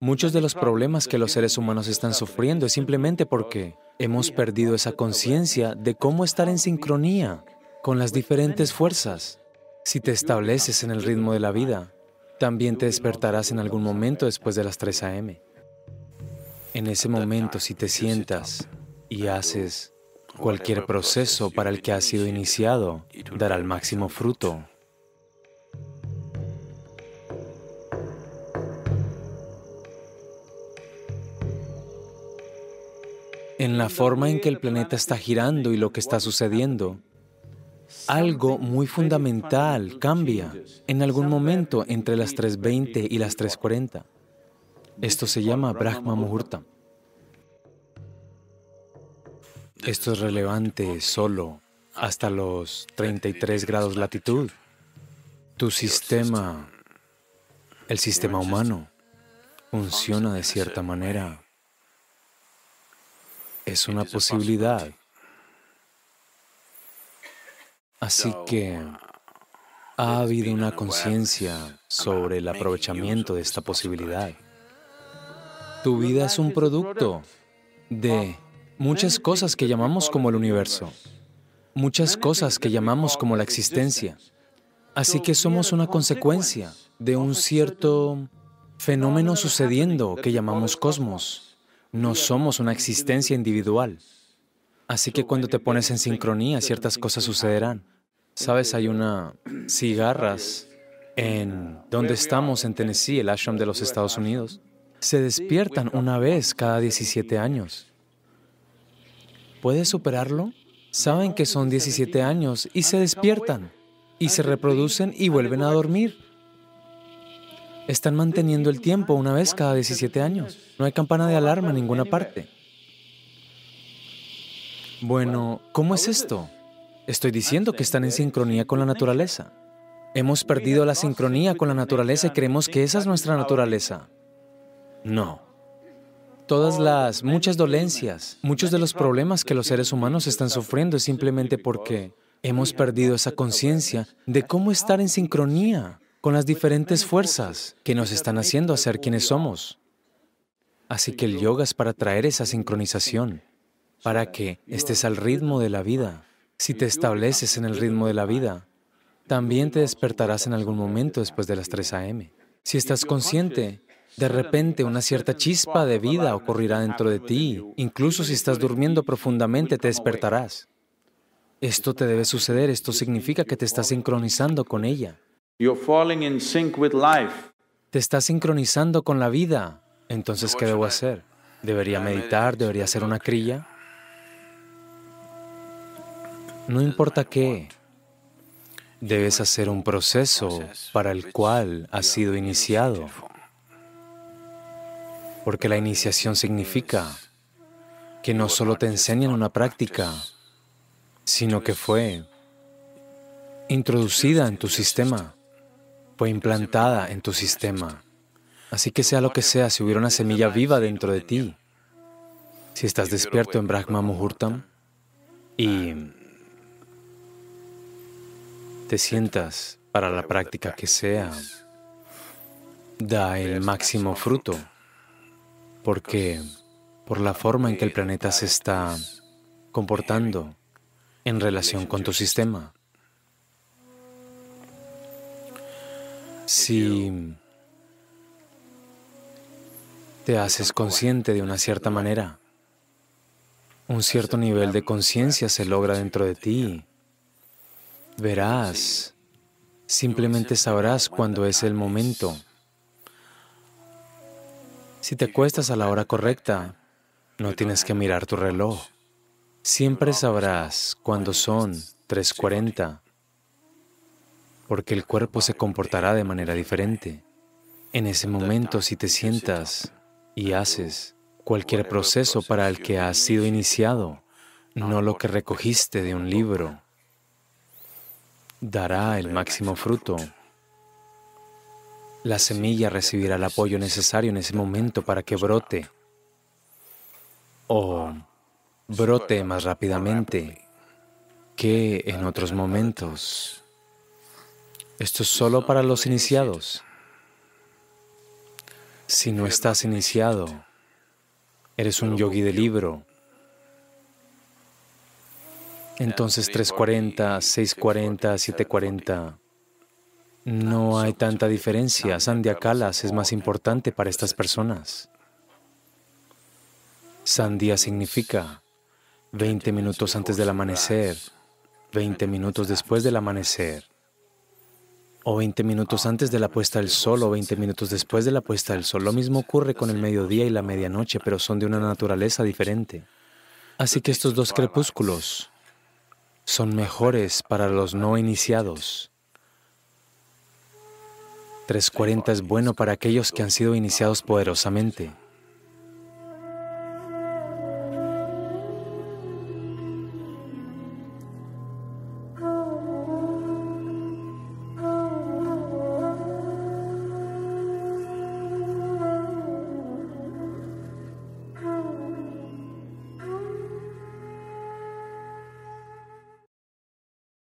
Muchos de los problemas que los seres humanos están sufriendo es simplemente porque hemos perdido esa conciencia de cómo estar en sincronía con las diferentes fuerzas. Si te estableces en el ritmo de la vida, también te despertarás en algún momento después de las 3 a.m. En ese momento, si te sientas y haces cualquier proceso para el que has sido iniciado, dará el máximo fruto. En la forma en que el planeta está girando y lo que está sucediendo, algo muy fundamental cambia en algún momento entre las 3.20 y las 3.40. Esto se llama Brahma Muhurta. Esto es relevante solo hasta los 33 grados latitud. Tu sistema, el sistema humano, funciona de cierta manera. Es una posibilidad. Así que ha habido una conciencia sobre el aprovechamiento de esta posibilidad. Tu vida es un producto de muchas cosas que llamamos como el universo, muchas cosas que llamamos como la existencia. Así que somos una consecuencia de un cierto fenómeno sucediendo que llamamos cosmos. No somos una existencia individual. Así que cuando te pones en sincronía, ciertas cosas sucederán. Sabes, hay una cigarras en donde estamos, en Tennessee, el ashram de los Estados Unidos. Se despiertan una vez cada 17 años. ¿Puedes superarlo? Saben que son 17 años y se despiertan y se reproducen y vuelven a dormir. Están manteniendo el tiempo una vez cada 17 años. No hay campana de alarma en ninguna parte. Bueno, ¿cómo es esto? Estoy diciendo que están en sincronía con la naturaleza. Hemos perdido la sincronía con la naturaleza y creemos que esa es nuestra naturaleza. No. Todas las, muchas dolencias, muchos de los problemas que los seres humanos están sufriendo es simplemente porque hemos perdido esa conciencia de cómo estar en sincronía con las diferentes fuerzas que nos están haciendo ser quienes somos. Así que el yoga es para traer esa sincronización para que estés al ritmo de la vida. Si te estableces en el ritmo de la vida, también te despertarás en algún momento después de las 3 a.m. Si estás consciente, de repente una cierta chispa de vida ocurrirá dentro de ti. Incluso si estás durmiendo profundamente, te despertarás. Esto te debe suceder, esto significa que te estás sincronizando con ella. Te estás sincronizando con la vida. Entonces, ¿qué debo hacer? ¿Debería meditar? ¿Debería hacer una crilla? No importa qué, debes hacer un proceso para el cual has sido iniciado. Porque la iniciación significa que no solo te enseñan una práctica, sino que fue introducida en tu sistema, fue implantada en tu sistema. Así que sea lo que sea, si hubiera una semilla viva dentro de ti, si estás despierto en Brahma Muhurtam y te sientas para la práctica que sea, da el máximo fruto, porque por la forma en que el planeta se está comportando en relación con tu sistema. Si te haces consciente de una cierta manera, un cierto nivel de conciencia se logra dentro de ti. Verás, simplemente sabrás cuándo es el momento. Si te acuestas a la hora correcta, no tienes que mirar tu reloj. Siempre sabrás cuándo son 3.40, porque el cuerpo se comportará de manera diferente. En ese momento, si te sientas y haces cualquier proceso para el que has sido iniciado, no lo que recogiste de un libro, dará el máximo fruto. La semilla recibirá el apoyo necesario en ese momento para que brote o brote más rápidamente que en otros momentos. Esto es solo para los iniciados. Si no estás iniciado, eres un yogi de libro, entonces 340, 640, 740, no hay tanta diferencia. Sandhya Kalas es más importante para estas personas. Sandhya significa 20 minutos antes del amanecer, 20 minutos después del amanecer, o 20 minutos antes de la puesta del sol o 20 minutos después de la puesta del sol. Lo mismo ocurre con el mediodía y la medianoche, pero son de una naturaleza diferente. Así que estos dos crepúsculos son mejores para los no iniciados. 340 es bueno para aquellos que han sido iniciados poderosamente.